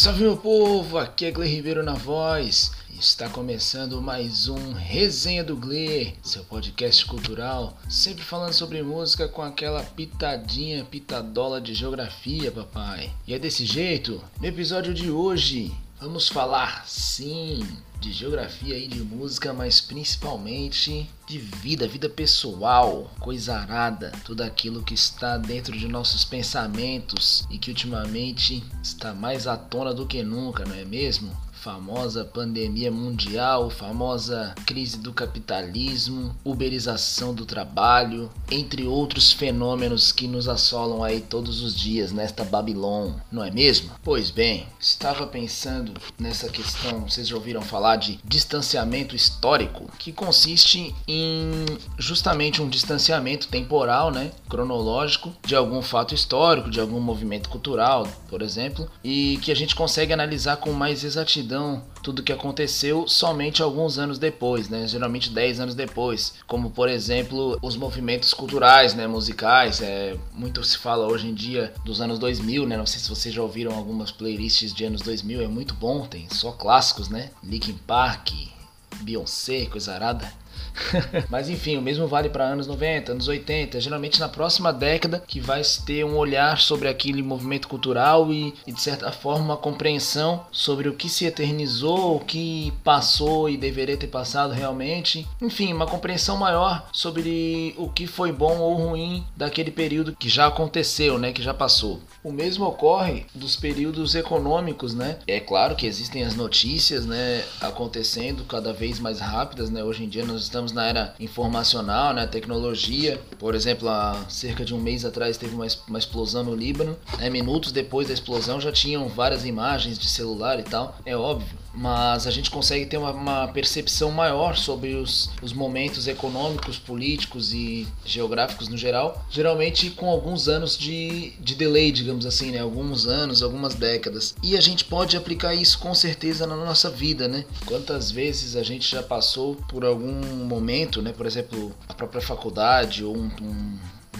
Salve meu povo, aqui é Gle Ribeiro na voz. Está começando mais um Resenha do Gle, seu podcast cultural, sempre falando sobre música com aquela pitadinha, pitadola de geografia, papai. E é desse jeito, no episódio de hoje, vamos falar, sim, de geografia e de música, mas principalmente de vida, vida pessoal, coisa arada, tudo aquilo que está dentro de nossos pensamentos e que ultimamente está mais à tona do que nunca, não é mesmo? Famosa pandemia mundial, famosa crise do capitalismo, uberização do trabalho, entre outros fenômenos que nos assolam aí todos os dias nesta Babilônia, não é mesmo? Pois bem, estava pensando nessa questão, vocês já ouviram falar de distanciamento histórico, que consiste em justamente um distanciamento temporal, né, cronológico de algum fato histórico, de algum movimento cultural, por exemplo, e que a gente consegue analisar com mais exatidão tudo que aconteceu somente alguns anos depois, né? Geralmente 10 anos depois, como por exemplo os movimentos culturais, né, musicais, é muito se fala hoje em dia dos anos 2000, né? Não sei se vocês já ouviram algumas playlists de anos 2000, é muito bom, tem só clássicos, né? Linkin Park, Beyoncé, coisa arada. Mas enfim, o mesmo vale para anos 90, anos 80, geralmente na próxima década que vai ter um olhar sobre aquele movimento cultural e, e, de certa forma uma compreensão sobre o que se eternizou, o que passou e deveria ter passado realmente. Enfim, uma compreensão maior sobre o que foi bom ou ruim daquele período que já aconteceu, né, que já passou. O mesmo ocorre dos períodos econômicos, né? É claro que existem as notícias, né, acontecendo cada vez mais rápidas, né? Hoje em dia nós estamos na era informacional, né, tecnologia. Por exemplo, há cerca de um mês atrás teve uma, uma explosão no Líbano. Né, minutos depois da explosão já tinham várias imagens de celular e tal. É óbvio mas a gente consegue ter uma, uma percepção maior sobre os, os, momentos econômicos, políticos e geográficos no geral, geralmente com alguns anos de, de delay, digamos assim, né? alguns anos, algumas décadas. E a gente pode aplicar isso com certeza na nossa vida, né? Quantas vezes a gente já passou por algum momento, né? por exemplo, a própria faculdade ou um, um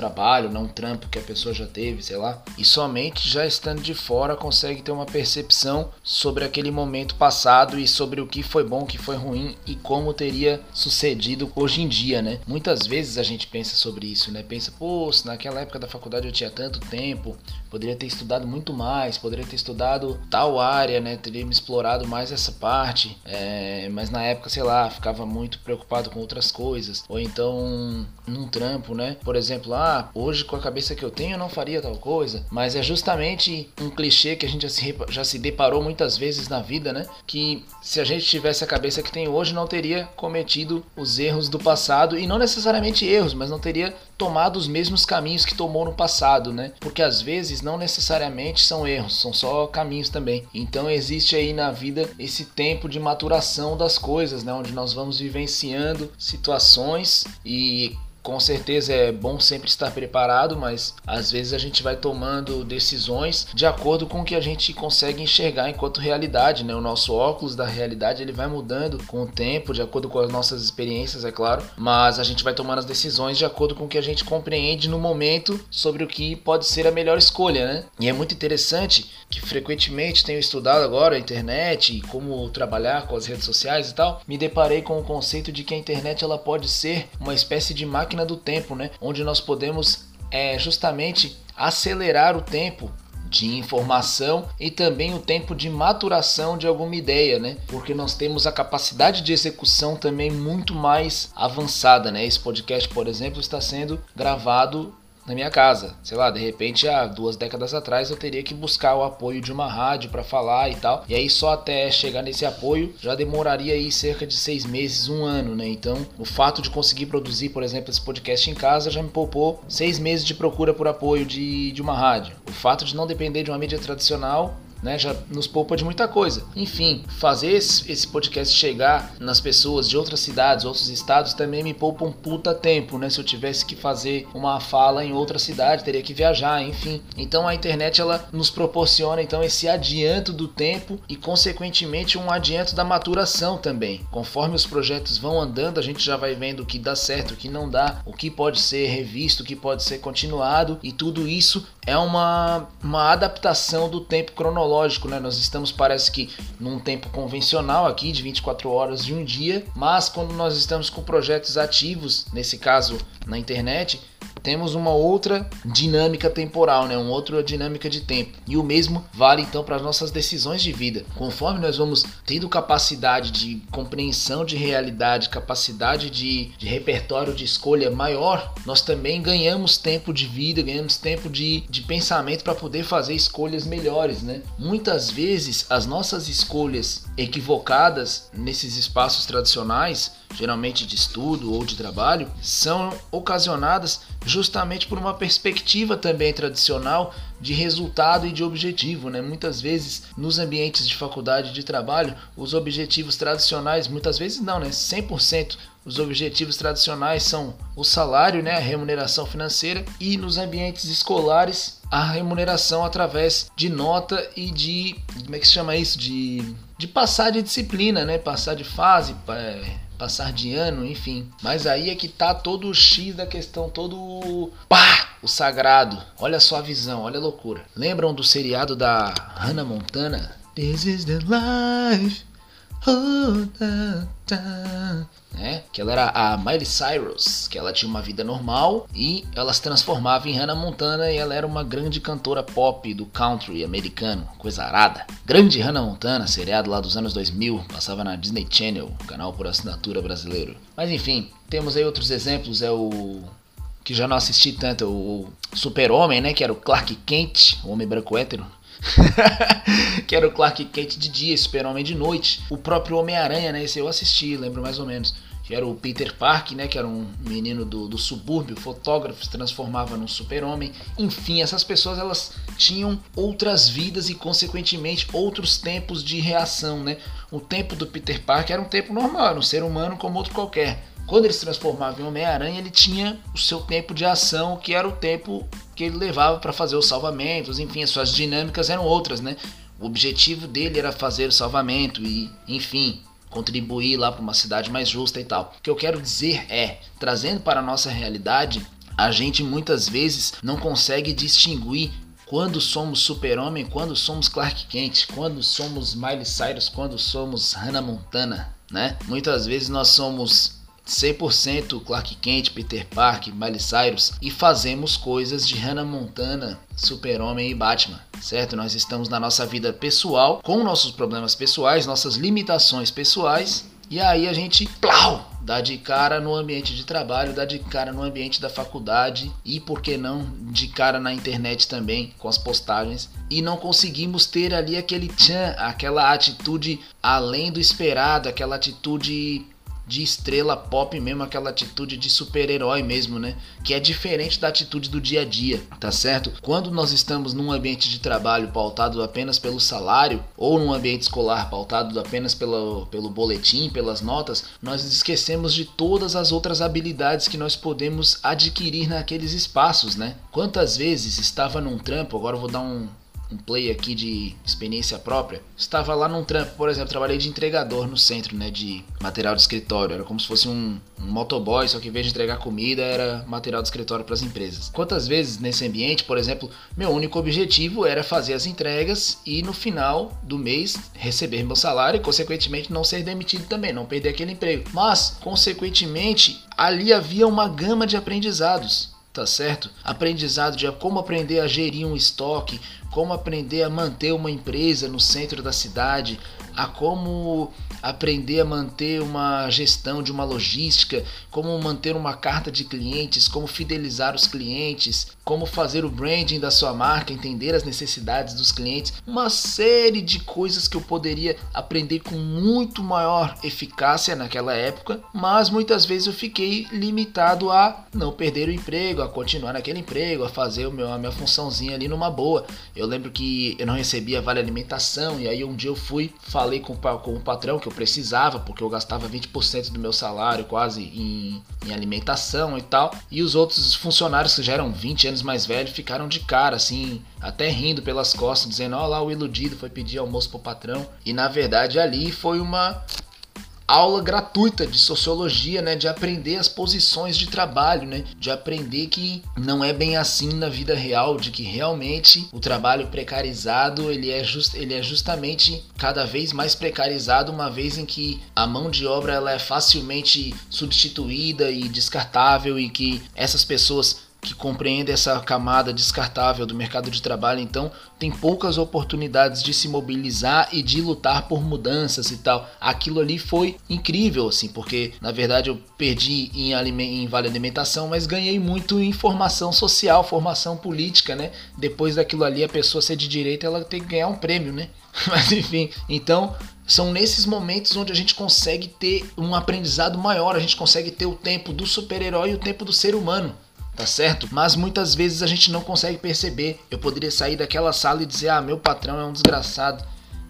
trabalho, não um trampo que a pessoa já teve, sei lá. E somente já estando de fora consegue ter uma percepção sobre aquele momento passado e sobre o que foi bom, o que foi ruim e como teria sucedido hoje em dia, né? Muitas vezes a gente pensa sobre isso, né? Pensa, pô, se naquela época da faculdade eu tinha tanto tempo, poderia ter estudado muito mais, poderia ter estudado tal área, né? Teria me explorado mais essa parte, é... mas na época, sei lá, ficava muito preocupado com outras coisas, ou então num trampo, né? Por exemplo, ah, hoje com a cabeça que eu tenho eu não faria tal coisa, mas é justamente um clichê que a gente já se, já se deparou muitas vezes na vida, né? Que se a gente tivesse a cabeça que tem hoje, não teria cometido os erros do passado e não necessariamente erros, mas não teria tomado os mesmos caminhos que tomou no passado, né? Porque às vezes não necessariamente são erros, são só caminhos também. Então existe aí na vida esse tempo de maturação das coisas, né? Onde nós vamos vivenciando situações e com certeza é bom sempre estar preparado, mas às vezes a gente vai tomando decisões de acordo com o que a gente consegue enxergar enquanto realidade, né? O nosso óculos da realidade ele vai mudando com o tempo, de acordo com as nossas experiências, é claro, mas a gente vai tomando as decisões de acordo com o que a gente compreende no momento sobre o que pode ser a melhor escolha, né? E é muito interessante que frequentemente tenho estudado agora a internet e como trabalhar com as redes sociais e tal, me deparei com o conceito de que a internet ela pode ser uma espécie de máquina máquina do tempo, né? Onde nós podemos é, justamente acelerar o tempo de informação e também o tempo de maturação de alguma ideia, né? Porque nós temos a capacidade de execução também muito mais avançada, né? Esse podcast, por exemplo, está sendo gravado na minha casa. Sei lá, de repente, há duas décadas atrás eu teria que buscar o apoio de uma rádio para falar e tal. E aí só até chegar nesse apoio já demoraria aí cerca de seis meses, um ano, né? Então, o fato de conseguir produzir, por exemplo, esse podcast em casa já me poupou seis meses de procura por apoio de, de uma rádio. O fato de não depender de uma mídia tradicional né? Já nos poupa de muita coisa. Enfim, fazer esse podcast chegar nas pessoas de outras cidades, outros estados também me poupa um puta tempo, né? Se eu tivesse que fazer uma fala em outra cidade, teria que viajar, enfim. Então a internet ela nos proporciona então esse adianto do tempo e consequentemente um adianto da maturação também. Conforme os projetos vão andando, a gente já vai vendo o que dá certo, o que não dá, o que pode ser revisto, o que pode ser continuado e tudo isso é uma, uma adaptação do tempo cronológico tecnológico, né? Nós estamos, parece que, num tempo convencional aqui, de 24 horas de um dia, mas quando nós estamos com projetos ativos, nesse caso na internet, temos uma outra dinâmica temporal, né? uma outra dinâmica de tempo. E o mesmo vale então para as nossas decisões de vida. Conforme nós vamos tendo capacidade de compreensão de realidade, capacidade de, de repertório de escolha maior, nós também ganhamos tempo de vida, ganhamos tempo de, de pensamento para poder fazer escolhas melhores. Né? Muitas vezes as nossas escolhas equivocadas nesses espaços tradicionais geralmente de estudo ou de trabalho, são ocasionadas justamente por uma perspectiva também tradicional de resultado e de objetivo, né? Muitas vezes nos ambientes de faculdade de trabalho, os objetivos tradicionais, muitas vezes não, né? 100% os objetivos tradicionais são o salário, né, a remuneração financeira e nos ambientes escolares a remuneração através de nota e de como é que se chama isso de de passar de disciplina, né, passar de fase, é, passar de ano, enfim. Mas aí é que tá todo o X da questão, todo pá, o sagrado. Olha só a visão, olha a loucura. Lembram do seriado da Hannah Montana? This is the life. Né? Que ela era a Miley Cyrus, que ela tinha uma vida normal e ela se transformava em Hannah Montana e ela era uma grande cantora pop do country americano, coisa arada. Grande Hannah Montana, seriado lá dos anos 2000, passava na Disney Channel, canal por assinatura brasileiro. Mas enfim, temos aí outros exemplos, é o que já não assisti tanto, o Super-Homem, né, que era o Clark Kent, o homem branco hétero, que era o Clark Kent de dia, Super-Homem de noite. O próprio Homem-Aranha, né? Esse eu assisti, lembro mais ou menos. Que era o Peter Park, né? Que era um menino do, do subúrbio, fotógrafo, se transformava num super-homem. Enfim, essas pessoas elas tinham outras vidas e, consequentemente, outros tempos de reação, né? O tempo do Peter Park era um tempo normal, era um ser humano como outro qualquer. Quando ele se transformava em Homem-Aranha, ele tinha o seu tempo de ação, que era o tempo que ele levava para fazer os salvamentos, enfim, as suas dinâmicas eram outras, né? O objetivo dele era fazer o salvamento e, enfim, contribuir lá para uma cidade mais justa e tal. O que eu quero dizer é, trazendo para a nossa realidade, a gente muitas vezes não consegue distinguir quando somos Super-Homem, quando somos Clark Kent, quando somos Miley Cyrus, quando somos Hannah Montana, né? Muitas vezes nós somos 100% Clark Kent, Peter Parker, Miley Cyrus e fazemos coisas de Hannah Montana, Super-Homem e Batman, certo? Nós estamos na nossa vida pessoal, com nossos problemas pessoais, nossas limitações pessoais e aí a gente, plau, dá de cara no ambiente de trabalho, dá de cara no ambiente da faculdade e, por que não, de cara na internet também, com as postagens. E não conseguimos ter ali aquele tchan, aquela atitude além do esperado, aquela atitude de estrela pop mesmo, aquela atitude de super-herói mesmo, né? Que é diferente da atitude do dia a dia, tá certo? Quando nós estamos num ambiente de trabalho pautado apenas pelo salário, ou num ambiente escolar pautado apenas pelo, pelo boletim, pelas notas, nós esquecemos de todas as outras habilidades que nós podemos adquirir naqueles espaços, né? Quantas vezes estava num trampo, agora vou dar um, um play aqui de experiência própria, estava lá num trampo, por exemplo, trabalhei de entregador no centro, né, de material de escritório, era como se fosse um, um motoboy, só que em vez de entregar comida era material de escritório para as empresas. Quantas vezes nesse ambiente, por exemplo, meu único objetivo era fazer as entregas e no final do mês receber meu salário e consequentemente não ser demitido também, não perder aquele emprego. Mas, consequentemente, ali havia uma gama de aprendizados tá certo? Aprendizado de como aprender a gerir um estoque, como aprender a manter uma empresa no centro da cidade, a como aprender a manter uma gestão de uma logística, como manter uma carta de clientes, como fidelizar os clientes, como fazer o branding da sua marca, entender as necessidades dos clientes, uma série de coisas que eu poderia aprender com muito maior eficácia naquela época, mas muitas vezes eu fiquei limitado a não perder o emprego, a continuar naquele emprego, a fazer o meu, a minha funçãozinha ali numa boa. Eu lembro que eu não recebia vale alimentação e aí um dia eu fui, falei com, com o patrão que eu precisava, porque eu gastava 20% do meu salário quase em, em, alimentação e tal. E os outros funcionários que já eram 20 anos mais velhos ficaram de cara, assim, até rindo pelas costas, dizendo: Ó, lá o iludido foi pedir almoço pro patrão. E na verdade ali foi uma aula gratuita de sociologia, né, de aprender as posições de trabalho, né, de aprender que não é bem assim na vida real, de que realmente o trabalho precarizado ele é, just, ele é justamente cada vez mais precarizado, uma vez em que a mão de obra ela é facilmente substituída e descartável e que essas pessoas que compreende essa camada descartável do mercado de trabalho, então tem poucas oportunidades de se mobilizar e de lutar por mudanças e tal. Aquilo ali foi incrível, assim, porque na verdade eu perdi em, em vale alimentação, mas ganhei muito em formação social, formação política, né? Depois daquilo ali, a pessoa ser de direita, ela tem que ganhar um prêmio, né? Mas enfim, então são nesses momentos onde a gente consegue ter um aprendizado maior, a gente consegue ter o tempo do super-herói e o tempo do ser humano tá certo? Mas muitas vezes a gente não consegue perceber. Eu poderia sair daquela sala e dizer: ah, meu patrão é um desgraçado,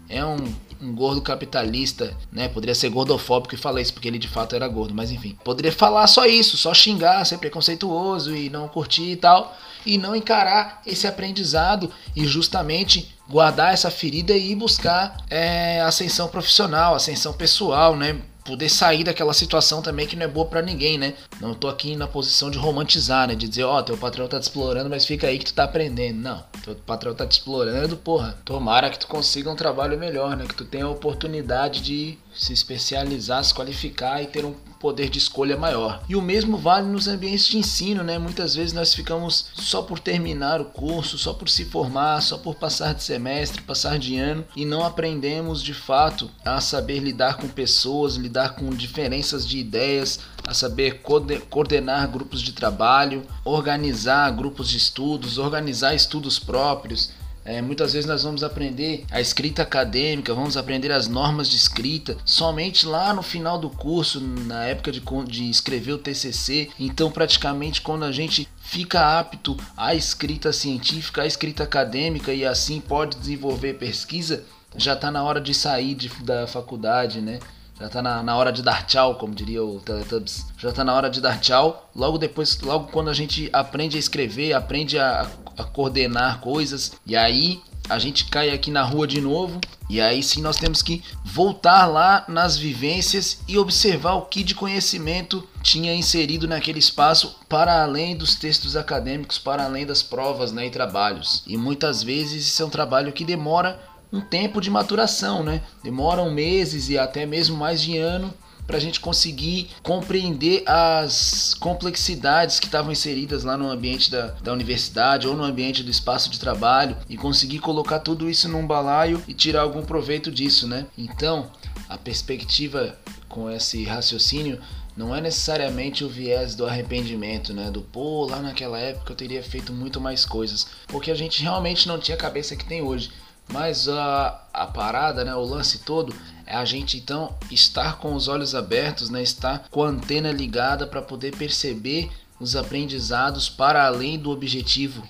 é um, um gordo capitalista, né? Poderia ser gordofóbico e falar isso porque ele de fato era gordo, mas enfim. Poderia falar só isso, só xingar, ser preconceituoso e não curtir e tal, e não encarar esse aprendizado e justamente guardar essa ferida e buscar é, ascensão profissional, ascensão pessoal, né? Poder sair daquela situação também que não é boa para ninguém, né? Não tô aqui na posição de romantizar, né? De dizer, ó, oh, teu patrão tá te explorando, mas fica aí que tu tá aprendendo. Não, teu patrão tá te explorando, porra. Tomara que tu consiga um trabalho melhor, né? Que tu tenha a oportunidade de se especializar, se qualificar e ter um poder de escolha maior. E o mesmo vale nos ambientes de ensino, né? Muitas vezes nós ficamos só por terminar o curso, só por se formar, só por passar de semestre, passar de ano e não aprendemos de fato a saber lidar com pessoas, lidar com diferenças de ideias, a saber coordenar grupos de trabalho, organizar grupos de estudos, organizar estudos próprios, é, muitas vezes nós vamos aprender a escrita acadêmica, vamos aprender as normas de escrita somente lá no final do curso, na época de, de escrever o TCC. Então, praticamente, quando a gente fica apto à escrita científica, à escrita acadêmica e assim pode desenvolver pesquisa, já está na hora de sair de, da faculdade, né? Já tá na, na hora de dar tchau, como diria o Teletubbies. Já tá na hora de dar tchau. Logo depois, logo quando a gente aprende a escrever, aprende a, a coordenar coisas, e aí a gente cai aqui na rua de novo. E aí sim nós temos que voltar lá nas vivências e observar o que de conhecimento tinha inserido naquele espaço para além dos textos acadêmicos, para além das provas né, e trabalhos. E muitas vezes isso é um trabalho que demora um tempo de maturação, né? Demoram meses e até mesmo mais de ano para a gente conseguir compreender as complexidades que estavam inseridas lá no ambiente da, da universidade ou no ambiente do espaço de trabalho e conseguir colocar tudo isso num balaio e tirar algum proveito disso, né? Então, a perspectiva com esse raciocínio não é necessariamente o viés do arrependimento, né? Do pô, lá naquela época eu teria feito muito mais coisas, porque a gente realmente não tinha a cabeça que tem hoje. Mas a, a parada, né, o lance todo é a gente então estar com os olhos abertos, né, estar com a antena ligada para poder perceber os aprendizados para além do objetivo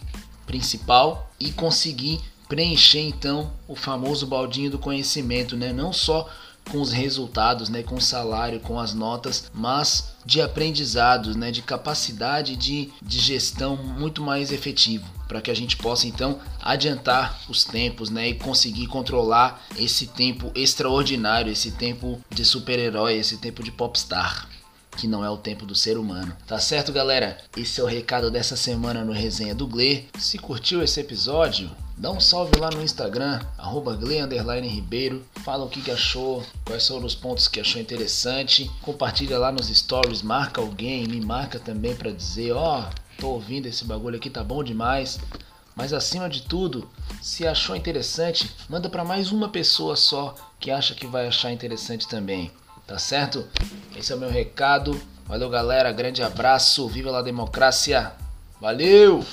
principal e conseguir preencher então o famoso baldinho do conhecimento, né? Não só com os resultados, né, com o salário, com as notas, mas de aprendizados, né, de capacidade de, de gestão muito mais efetivo, para que a gente possa então adiantar os tempos, né, e conseguir controlar esse tempo extraordinário, esse tempo de super-herói, esse tempo de popstar que não é o tempo do ser humano. Tá certo, galera? Esse é o recado dessa semana no Resenha do Gle. Se curtiu esse episódio, dá um salve lá no Instagram, arroba Ribeiro, fala o que, que achou, quais foram os pontos que achou interessante, compartilha lá nos stories, marca alguém, me marca também para dizer, ó, oh, tô ouvindo esse bagulho aqui, tá bom demais. Mas acima de tudo, se achou interessante, manda para mais uma pessoa só que acha que vai achar interessante também. Tá certo? Esse é o meu recado. Valeu, galera. Grande abraço. Viva a democracia. Valeu!